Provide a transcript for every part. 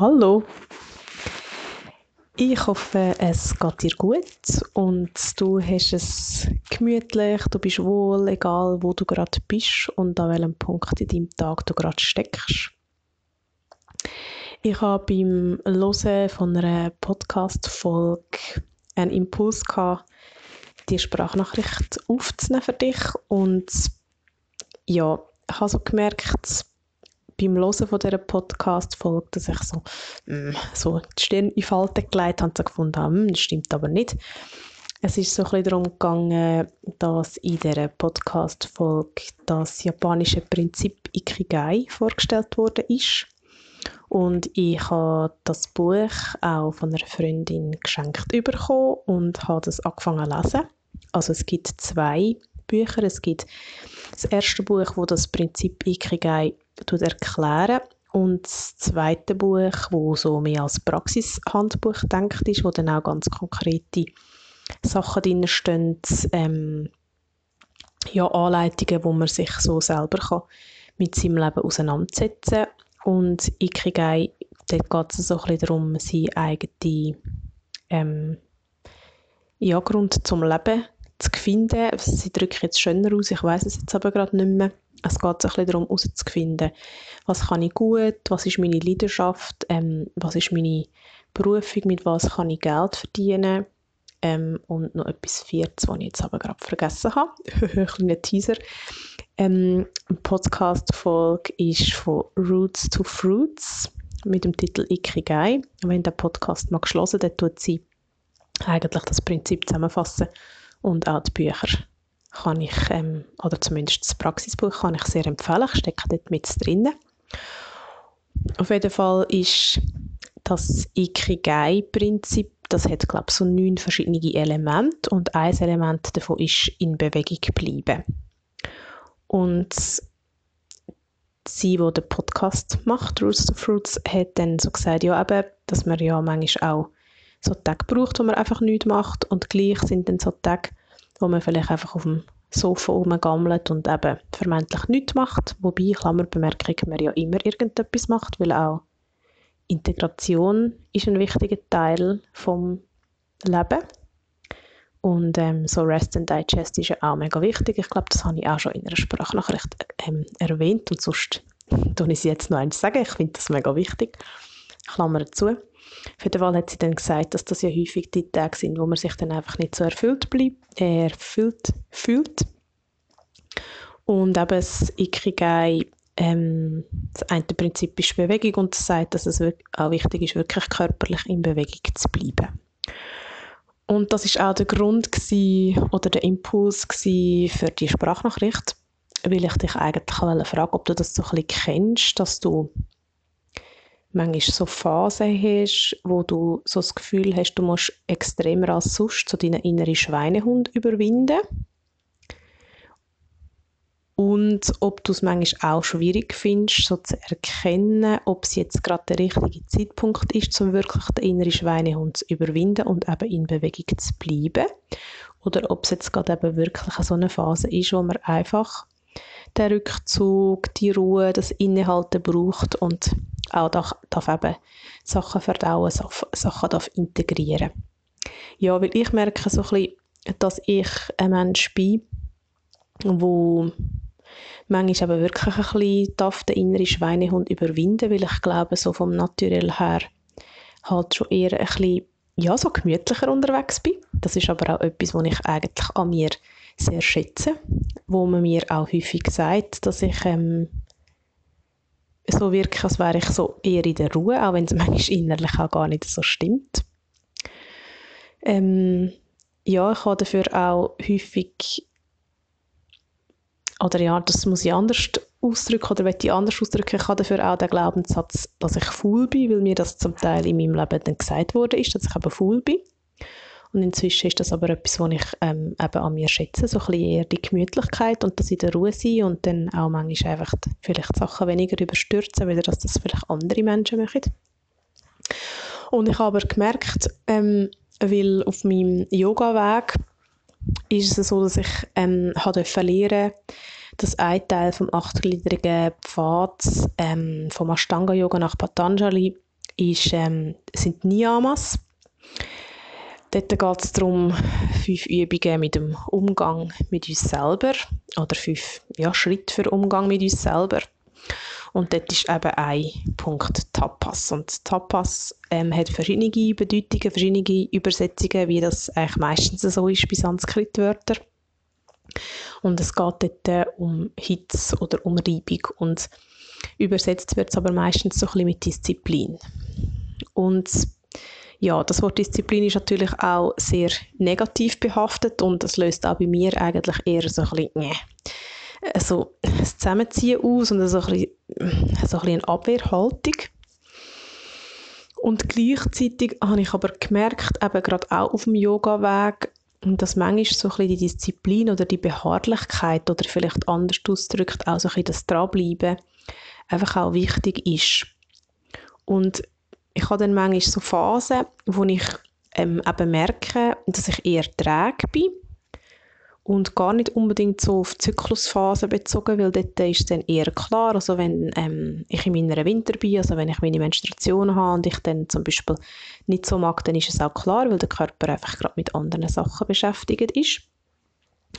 Hallo. Ich hoffe, es geht dir gut und du hast es gemütlich, du bist wohl, egal wo du gerade bist und an welchem Punkt in deinem Tag du gerade steckst. Ich habe beim Hören von einer Podcast-Folge einen Impuls gehabt, die Sprachnachricht aufzunehmen für dich und ja, ich habe so gemerkt, beim Hören von dieser Podcast-Folge, dass ich so, mm, so die Stirn in Falten gelegt habe und so gefunden habe, mm, das stimmt aber nicht. Es ist so ein bisschen darum gegangen, dass in dieser Podcast-Folge das japanische Prinzip Ikigai vorgestellt ist. Und ich habe das Buch auch von einer Freundin geschenkt bekommen und habe das angefangen zu lesen. Also es gibt zwei Bücher. Es gibt das erste Buch, wo das Prinzip Ikigai erklären und das zweite Buch, wo so mehr als Praxishandbuch denkt ist, wo dann auch ganz konkrete Sachen drin stehen, ähm, ja, Anleitungen, wo man sich so selber kann mit seinem Leben auseinandersetzen und Ikigai, dort geht es so ein darum, seinen eigenen ähm, ja, Grund zum Leben zu finden. Sie drücke jetzt schöner aus, ich weiß es jetzt aber gerade nicht mehr. Es geht bisschen darum, herauszufinden, was kann ich gut, was ist meine Leidenschaft, ähm, was ist meine Berufung, mit was kann ich Geld verdienen ähm, und noch etwas Viertes, was ich jetzt aber gerade vergessen habe. ein kleiner Teaser. Ähm, Podcast-Folge ist von Roots to Fruits mit dem Titel Ikigai. Wenn der Podcast mal geschlossen dann tut sie eigentlich das Prinzip zusammenfassen und auch die Bücher kann ich, ähm, oder zumindest das Praxisbuch kann ich sehr empfehlen. Ich stecke dort mit drin. Auf jeden Fall ist das Ikigai-Prinzip, das hat, glaube ich, so neun verschiedene Elemente und ein Element davon ist in Bewegung bleiben. Und sie, die den Podcast macht, Roots to Fruits, hat dann so gesagt, ja eben, dass man ja manchmal auch so Tage braucht, wo man einfach nichts macht und gleich sind dann so Tage, wo man vielleicht einfach auf dem Sofa rumgammelt und eben vermeintlich nichts macht. Wobei, Klammerbemerkung, man ja immer irgendetwas macht, weil auch Integration ist ein wichtiger Teil vom Leben. Und ähm, so Rest and Digest ist ja auch mega wichtig. Ich glaube, das habe ich auch schon in einer Sprachnachricht ähm, erwähnt und sonst tue ich es jetzt noch eins sagen. Ich finde das mega wichtig. Klammer dazu. Auf jeden Fall hat sie dann gesagt, dass das ja häufig die Tage sind, wo man sich dann einfach nicht so erfüllt, bleibt, äh, erfüllt fühlt. Und eben das Ikigai, ähm, das eine Prinzip ist Bewegung und das sagt, dass es auch wichtig ist, wirklich körperlich in Bewegung zu bleiben. Und das ist auch der Grund gewesen, oder der Impuls für die Sprachnachricht, weil ich dich eigentlich fragen ob du das so ein bisschen kennst, dass du manchmal so Phasen hast, wo du so das Gefühl hast, du musst extremer als sonst so deinen inneren Schweinehund überwinden. Und ob du es manchmal auch schwierig findest, so zu erkennen, ob es jetzt gerade der richtige Zeitpunkt ist, um wirklich den inneren Schweinehund zu überwinden und eben in Bewegung zu bleiben. Oder ob es jetzt gerade eben wirklich so eine Phase ist, wo man einfach den Rückzug, die Ruhe, das Innehalten braucht und auch darf, darf eben Sachen verdauen, Sachen darf integrieren. Ja, weil ich merke so ein bisschen, dass ich ein Mensch bin, wo manchmal eben wirklich ein bisschen darf den inneren Schweinehund überwinden, weil ich glaube, so vom Naturell her halt schon eher ein bisschen, ja, so gemütlicher unterwegs bin. Das ist aber auch etwas, was ich eigentlich an mir sehr schätze, wo man mir auch häufig sagt, dass ich ähm, so wirke, als wäre ich so eher in der Ruhe, auch wenn es manchmal innerlich auch gar nicht so stimmt. Ähm, ja, ich habe dafür auch häufig, oder ja, das muss ich anders ausdrücken, oder möchte ich anders ausdrücken, ich habe dafür auch den Glaubenssatz, dass ich faul bin, weil mir das zum Teil in meinem Leben dann gesagt wurde, ist, dass ich eben faul bin. Und inzwischen ist das aber etwas, was ich ähm, eben an mir schätze, so ein bisschen eher die Gemütlichkeit und das in der Ruhe sein und dann auch manchmal einfach vielleicht Sachen weniger überstürzen, weil das, das vielleicht andere Menschen machen. Und ich habe aber gemerkt, ähm, weil auf meinem Yoga-Weg ist es so, dass ich ähm, habe lernen dass ein Teil vom achtgliedrigen Pfad ähm, vom Ashtanga-Yoga nach Patanjali ist, ähm, sind Niyamas. Dort geht es darum, fünf Übungen mit dem Umgang mit uns selber oder fünf ja, Schritte für Umgang mit uns selber. Und dort ist eben ein Punkt Tapas. Und Tapas ähm, hat verschiedene Bedeutungen, verschiedene Übersetzungen, wie das eigentlich meistens so ist bei Sanskrit-Wörtern. Und es geht dort äh, um Hitze oder um Reibung. Und übersetzt wird es aber meistens so ein bisschen mit Disziplin. Und ja, das Wort Disziplin ist natürlich auch sehr negativ behaftet und das löst auch bei mir eigentlich eher so ein bisschen, also das Zusammenziehen aus und so ein bisschen, so ein bisschen eine Abwehrhaltung. Und gleichzeitig habe ich aber gemerkt, eben gerade auch auf dem Yoga-Weg, dass manchmal so ein bisschen die Disziplin oder die Beharrlichkeit oder vielleicht anders ausgedrückt auch so ein bisschen das Dranbleiben einfach auch wichtig ist. Und ich habe dann manchmal so Phasen, wo ich ähm, eben merke, dass ich eher träge bin und gar nicht unbedingt so auf Zyklusphasen bezogen, weil dort ist es dann eher klar, also wenn ähm, ich in meiner Winter bin, also wenn ich meine Menstruation habe und ich dann zum Beispiel nicht so mag, dann ist es auch klar, weil der Körper einfach gerade mit anderen Sachen beschäftigt ist.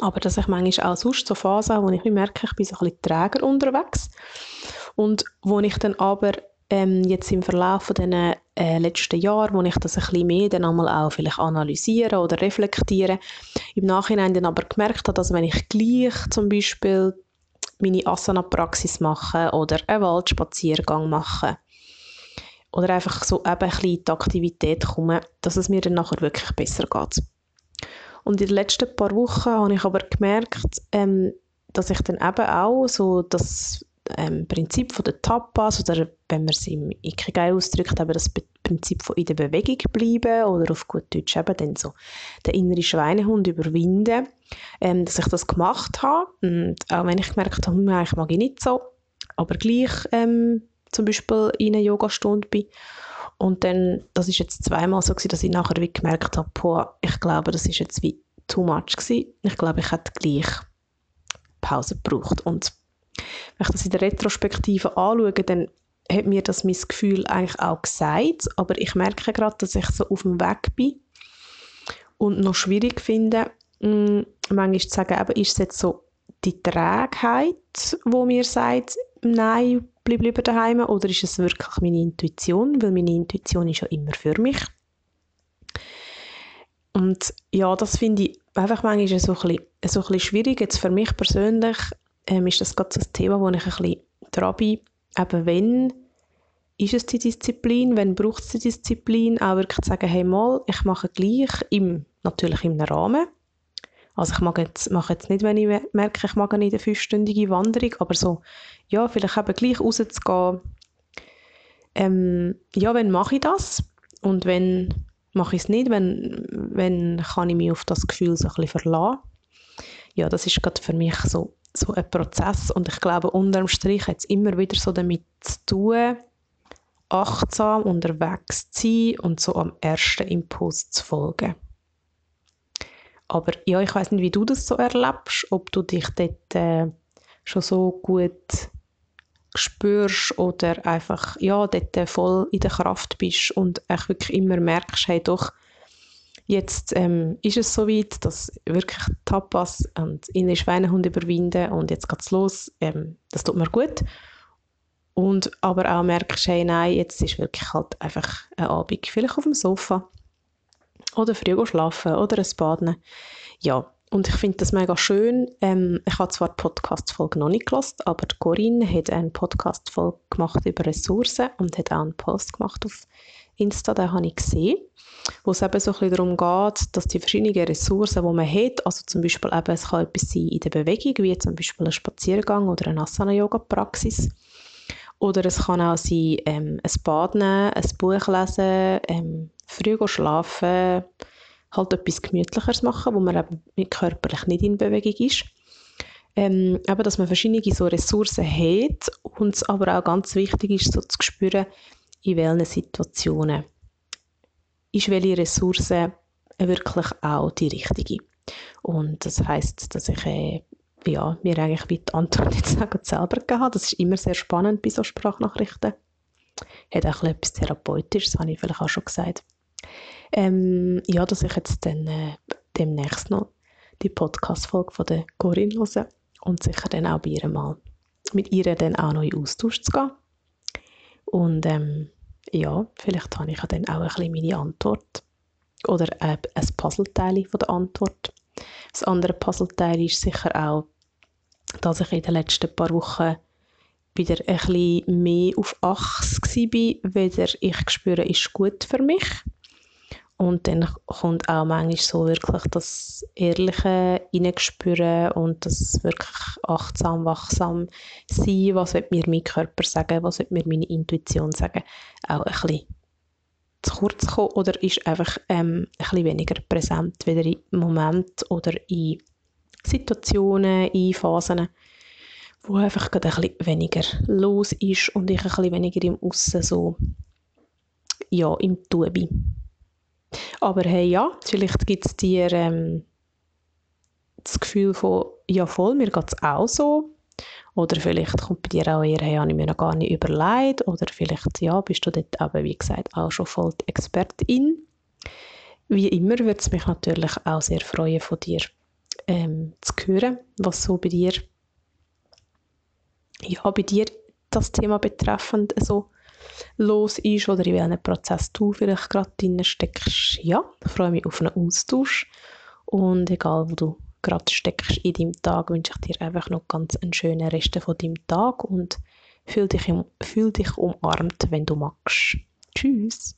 Aber dass ich manchmal auch sonst so Phasen habe, wo ich merke, ich bin so ein bisschen träger unterwegs und wo ich dann aber ähm, jetzt im Verlauf den äh, letzten Jahren, wo ich das ein bisschen mehr dann einmal auch vielleicht analysiere oder reflektiere, im Nachhinein dann aber gemerkt habe, dass wenn ich gleich zum Beispiel meine Asana-Praxis mache oder einen Waldspaziergang mache oder einfach so eben ein bisschen in die Aktivität komme, dass es mir dann nachher wirklich besser geht. Und in den letzten paar Wochen habe ich aber gemerkt, ähm, dass ich dann eben auch so das ähm, Prinzip von der Tapas oder wenn man es im Ikigai ausdrückt, aber das Prinzip von in der Bewegung bleiben oder auf gut Deutsch eben dann so den inneren Schweinehund überwinden, ähm, dass ich das gemacht habe und auch wenn ich gemerkt habe, hm, eigentlich mag ich nicht so, aber gleich ähm, zum Beispiel in einer Yogastunde bin und dann, das ist jetzt zweimal so gewesen, dass ich nachher wie gemerkt habe, boah, ich glaube, das ist jetzt wie too much gewesen. Ich glaube, ich hätte gleich Pause gebraucht und wenn ich das in der Retrospektive anschaue, dann hat mir das mein Gefühl eigentlich auch gesagt, aber ich merke gerade, dass ich so auf dem Weg bin und noch schwierig finde, mh, mm, manchmal zu sagen, eben, ist es jetzt so die Trägheit, wo mir sagt, nein, bleib lieber daheim, oder ist es wirklich meine Intuition, weil meine Intuition ist ja immer für mich. Und ja, das finde ich einfach manchmal so ein bisschen, so ein bisschen schwierig, jetzt für mich persönlich, ähm, ist das gerade so ein Thema, wo ich ein bisschen dran bin, eben wenn ist es die Disziplin, wenn braucht es die Disziplin, auch wirklich zu sagen, hey mal, ich mache gleich, im, natürlich im Rahmen. Also ich mag jetzt, mache jetzt nicht, wenn ich merke, ich mag nicht eine fünfstündige Wanderung, aber so, ja, vielleicht eben gleich rauszugehen. Ähm, ja, wenn mache ich das? Und wenn mache ich es nicht, wenn, wenn kann ich mich auf das Gefühl so ein bisschen verlassen. Ja, das ist gerade für mich so so ein Prozess und ich glaube, unterm Strich hat es immer wieder so damit zu tun, achtsam unterwegs zu sein und so am ersten Impuls zu folgen. Aber ja, ich weiß nicht, wie du das so erlebst, ob du dich dort äh, schon so gut spürst oder einfach ja, dort voll in der Kraft bist und wirklich immer merkst, hey doch, Jetzt ähm, ist es soweit, dass wirklich Tapas und innere Schweinehund überwinden und jetzt geht es los. Ähm, das tut mir gut. Und aber auch merkst, hey, nein, jetzt ist wirklich halt einfach ein Abend, vielleicht auf dem Sofa oder früh schlafen oder ein Baden. Ja, und ich finde das mega schön. Ähm, ich habe zwar die Podcast-Folge noch nicht gelesen, aber Corinne hat eine Podcast-Folge gemacht über Ressourcen und hat auch einen Post gemacht auf Insta, den habe ich gesehen, wo es eben so ein bisschen darum geht, dass die verschiedenen Ressourcen, die man hat, also zum Beispiel eben, es kann etwas sein in der Bewegung, wie zum Beispiel ein Spaziergang oder eine Asana-Yoga-Praxis, oder es kann auch sein, ähm, ein Bad nehmen, ein Buch lesen, ähm, früh schlafen, halt etwas Gemütlicheres machen, wo man eben körperlich nicht in Bewegung ist. Ähm, eben, dass man verschiedene so Ressourcen hat und es aber auch ganz wichtig ist, so zu spüren, in welchen Situationen ist welche Ressource wirklich auch die richtige. Und das heißt, dass ich äh, ja, mir eigentlich wie die Antwort jetzt selber gegeben habe. Das ist immer sehr spannend bei so Sprachnachrichten. hat auch etwas Therapeutisches, habe ich vielleicht auch schon gesagt. Ähm, ja, dass ich jetzt dann äh, demnächst noch die Podcast-Folge von der Corinne höre und sicher dann auch bei ihr mal mit ihr dann auch noch in Austausch zu gehen. Und ähm, ja, vielleicht habe ich dann auch ein bisschen meine Antwort oder äh, ein Puzzleteil von der Antwort. Das andere Puzzleteil ist sicher auch, dass ich in den letzten paar Wochen wieder ein bisschen mehr auf Achs war, weder ich spüre, ist gut für mich. Und dann kommt auch manchmal so wirklich das ehrliche Hineingespüren und das wirklich achtsam, wachsam sein, was wird mir mein Körper sagen, was wird mir meine Intuition sagen, auch ein bisschen zu kurz kommen oder ist einfach ähm, ein bisschen weniger präsent, wieder in Momenten oder in Situationen, in Phasen, wo einfach gerade ein bisschen weniger los ist und ich ein bisschen weniger im Aussen so ja, im Tun bin. Aber hey, ja, vielleicht gibt es dir ähm, das Gefühl von, ja voll, mir geht es auch so. Oder vielleicht kommt bei dir auch eher, hey, habe ich mir noch gar nicht überlegt. Oder vielleicht, ja, bist du dort aber, wie gesagt, auch schon voll die Expertin. Wie immer würde es mich natürlich auch sehr freuen, von dir ähm, zu hören, was so bei dir, ja, bei dir das Thema betreffend so los ist oder in welchem Prozess du vielleicht gerade drin steckst. Ja, ich freue mich auf einen Austausch und egal wo du gerade steckst in deinem Tag, wünsche ich dir einfach noch ganz einen schönen Rest von deinem Tag und fühl dich, fühl dich umarmt, wenn du magst. Tschüss!